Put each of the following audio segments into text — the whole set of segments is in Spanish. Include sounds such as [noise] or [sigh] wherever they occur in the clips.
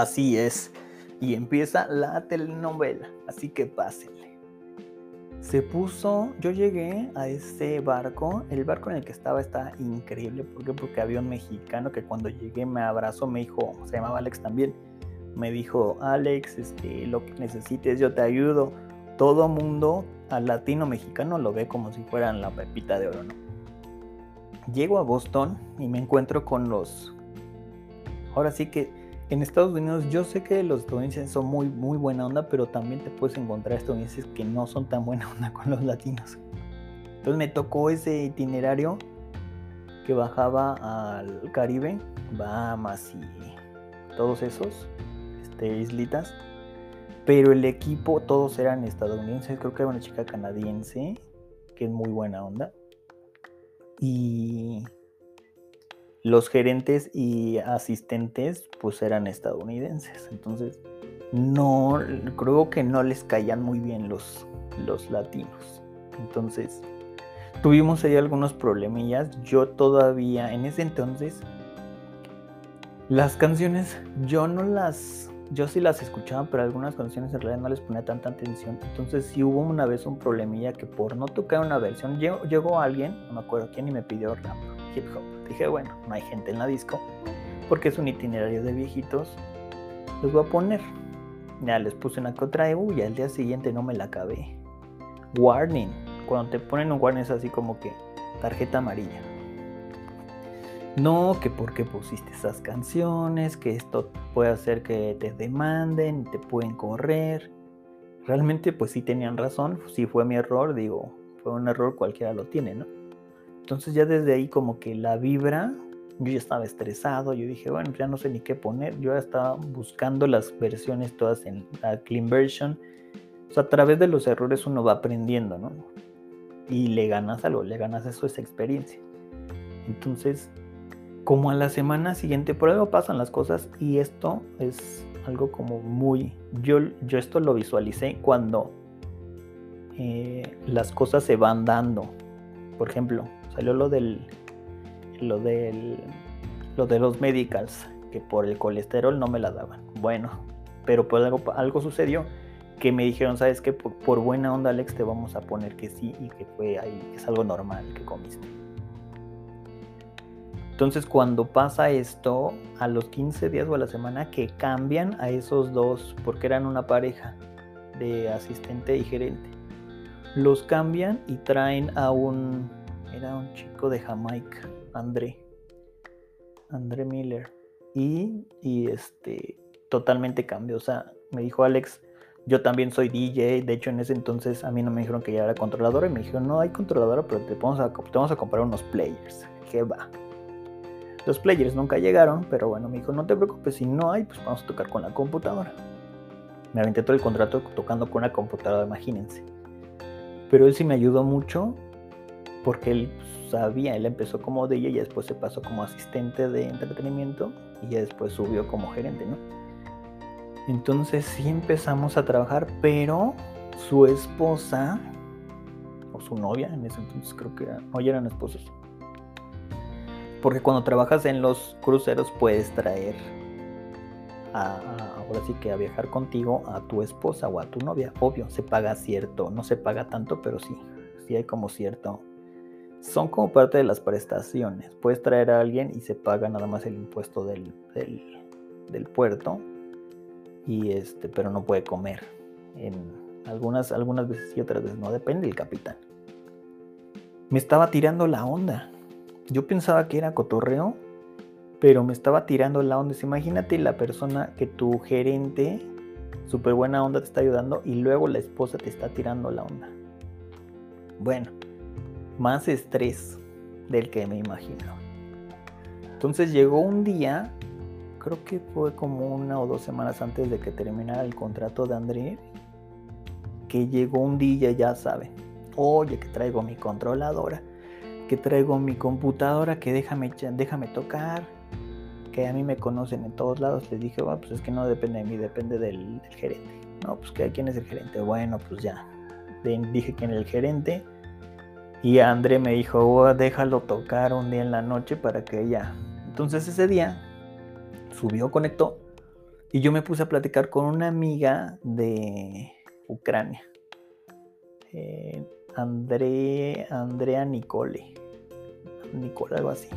Así es. Y empieza la telenovela. Así que pásenle. Se puso, yo llegué a ese barco, el barco en el que estaba está increíble, ¿por qué? Porque había un mexicano que cuando llegué me abrazó, me dijo, se llamaba Alex también, me dijo, Alex, este, lo que necesites yo te ayudo. Todo mundo al latino mexicano lo ve como si fueran la pepita de oro, ¿no? Llego a Boston y me encuentro con los... Ahora sí que en Estados Unidos yo sé que los estadounidenses son muy, muy buena onda, pero también te puedes encontrar estadounidenses que no son tan buena [laughs] onda con los latinos. Entonces me tocó ese itinerario que bajaba al Caribe, Bahamas y todos esos este, islitas. Pero el equipo, todos eran estadounidenses. Creo que era una chica canadiense, que es muy buena onda. Y los gerentes y asistentes pues eran estadounidenses. Entonces, no, creo que no les caían muy bien los, los latinos. Entonces, tuvimos ahí algunos problemillas. Yo todavía, en ese entonces, las canciones yo no las, yo sí las escuchaba, pero algunas canciones en realidad no les ponía tanta atención. Entonces sí hubo una vez un problemilla que por no tocar una versión, llegó, alguien, no me acuerdo quién, y me pidió rap, hip hop. Dije, bueno, no hay gente en la disco, porque es un itinerario de viejitos, los voy a poner. Ya les puse una que otra y al día siguiente no me la acabé. Warning, cuando te ponen un warning es así como que tarjeta amarilla. No, que porque pusiste esas canciones, que esto puede hacer que te demanden, te pueden correr. Realmente pues sí tenían razón, si fue mi error, digo, fue un error cualquiera lo tiene, ¿no? Entonces ya desde ahí como que la vibra, yo ya estaba estresado, yo dije, bueno, ya no sé ni qué poner, yo ya estaba buscando las versiones todas en la clean version. O sea, a través de los errores uno va aprendiendo, ¿no? Y le ganas algo, le ganas eso, esa experiencia. Entonces, como a la semana siguiente, por algo pasan las cosas y esto es algo como muy... Yo, yo esto lo visualicé cuando eh, las cosas se van dando. Por ejemplo, salió lo del lo del lo de los medicals que por el colesterol no me la daban. Bueno pero por algo, algo sucedió que me dijeron sabes que por, buena onda Alex te vamos a poner que sí y que fue ahí es algo normal que comiste entonces cuando pasa esto a los 15 días o a la semana que cambian a esos dos porque eran una pareja de asistente y gerente los cambian y traen a un era un chico de Jamaica, André. André Miller. Y, y este, totalmente cambió. O sea, me dijo Alex, yo también soy DJ. De hecho, en ese entonces a mí no me dijeron que ya era controladora. Y me dijeron, no hay controladora, pero te vamos a, te vamos a comprar unos players. Que va. Los players nunca llegaron, pero bueno, me dijo, no te preocupes, si no hay, pues vamos a tocar con la computadora. Me aventé todo el contrato tocando con una computadora, imagínense. Pero él sí me ayudó mucho porque él sabía, él empezó como DJ y después se pasó como asistente de entretenimiento y ya después subió como gerente, ¿no? Entonces sí empezamos a trabajar, pero su esposa, o su novia, en ese entonces creo que no, ya eran esposos. Porque cuando trabajas en los cruceros puedes traer a, ahora sí que a viajar contigo a tu esposa o a tu novia. Obvio, se paga cierto, no se paga tanto, pero sí, sí hay como cierto son como parte de las prestaciones. Puedes traer a alguien y se paga nada más el impuesto del, del, puerto, y este, pero no puede comer. En algunas, algunas veces y otras veces no, depende del capitán. Me estaba tirando la onda. Yo pensaba que era cotorreo, pero me estaba tirando la onda. Imagínate la persona que tu gerente, súper buena onda, te está ayudando y luego la esposa te está tirando la onda. Bueno, más estrés del que me imagino. Entonces llegó un día, creo que fue como una o dos semanas antes de que terminara el contrato de André, que llegó un día, ya saben, oye, que traigo mi controladora, que traigo mi computadora, que déjame, déjame tocar, que a mí me conocen en todos lados. Les dije, bueno, pues es que no depende de mí, depende del, gerente. No, pues que quién es el gerente. Bueno, pues ya. Dije quién es el gerente y André me dijo, oh, déjalo tocar un día en la noche para que ella... Entonces ese día subió, conectó Y yo me puse a platicar con una amiga de Ucrania. Eh, André, Andrea Nicole. Nicole, algo así.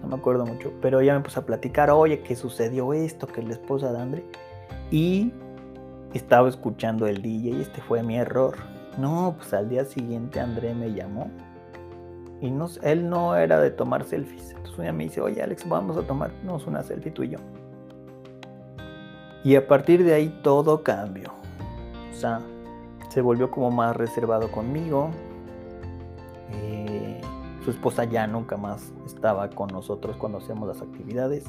No me acuerdo mucho. Pero ella me puso a platicar, oye, que sucedió esto, que la esposa de André. Y estaba escuchando el DJ y este fue mi error. No, pues al día siguiente André me llamó. Y no, él no era de tomar selfies. Entonces un día me dice, oye Alex, vamos a tomarnos una selfie tú y yo. Y a partir de ahí todo cambió. O sea, se volvió como más reservado conmigo. Eh, su esposa ya nunca más estaba con nosotros cuando hacíamos las actividades.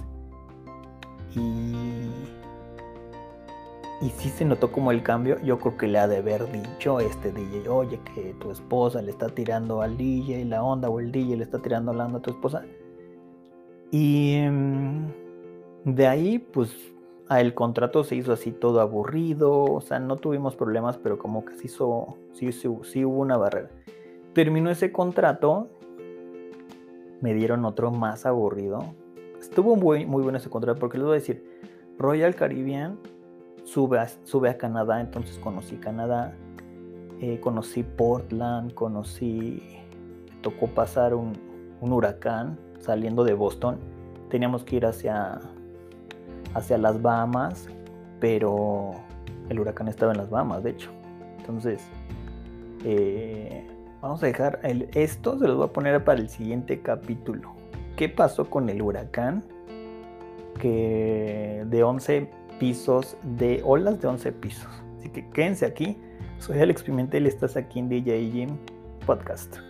Y, y sí se notó como el cambio. Yo creo que le ha de haber dicho este DJ, oye, que tu esposa le está tirando al DJ la onda, o el DJ le está tirando la onda a tu esposa. Y mm, de ahí, pues el contrato se hizo así todo aburrido, o sea, no tuvimos problemas, pero como que se hizo, sí, sí, hubo una barrera. Terminó ese contrato, me dieron otro más aburrido. Estuvo muy, muy bueno ese contrato, porque les voy a decir, Royal Caribbean sube a, sube a Canadá, entonces conocí Canadá, eh, conocí Portland, conocí, tocó pasar un, un huracán saliendo de Boston, teníamos que ir hacia hacia las Bahamas, pero el huracán estaba en las Bahamas, de hecho. Entonces, eh, vamos a dejar el, esto, se los voy a poner para el siguiente capítulo. ¿Qué pasó con el huracán? Que de 11 pisos, de olas de 11 pisos. Así que quédense aquí. Soy Alex Pimentel y estás aquí en DJ Jim Podcast.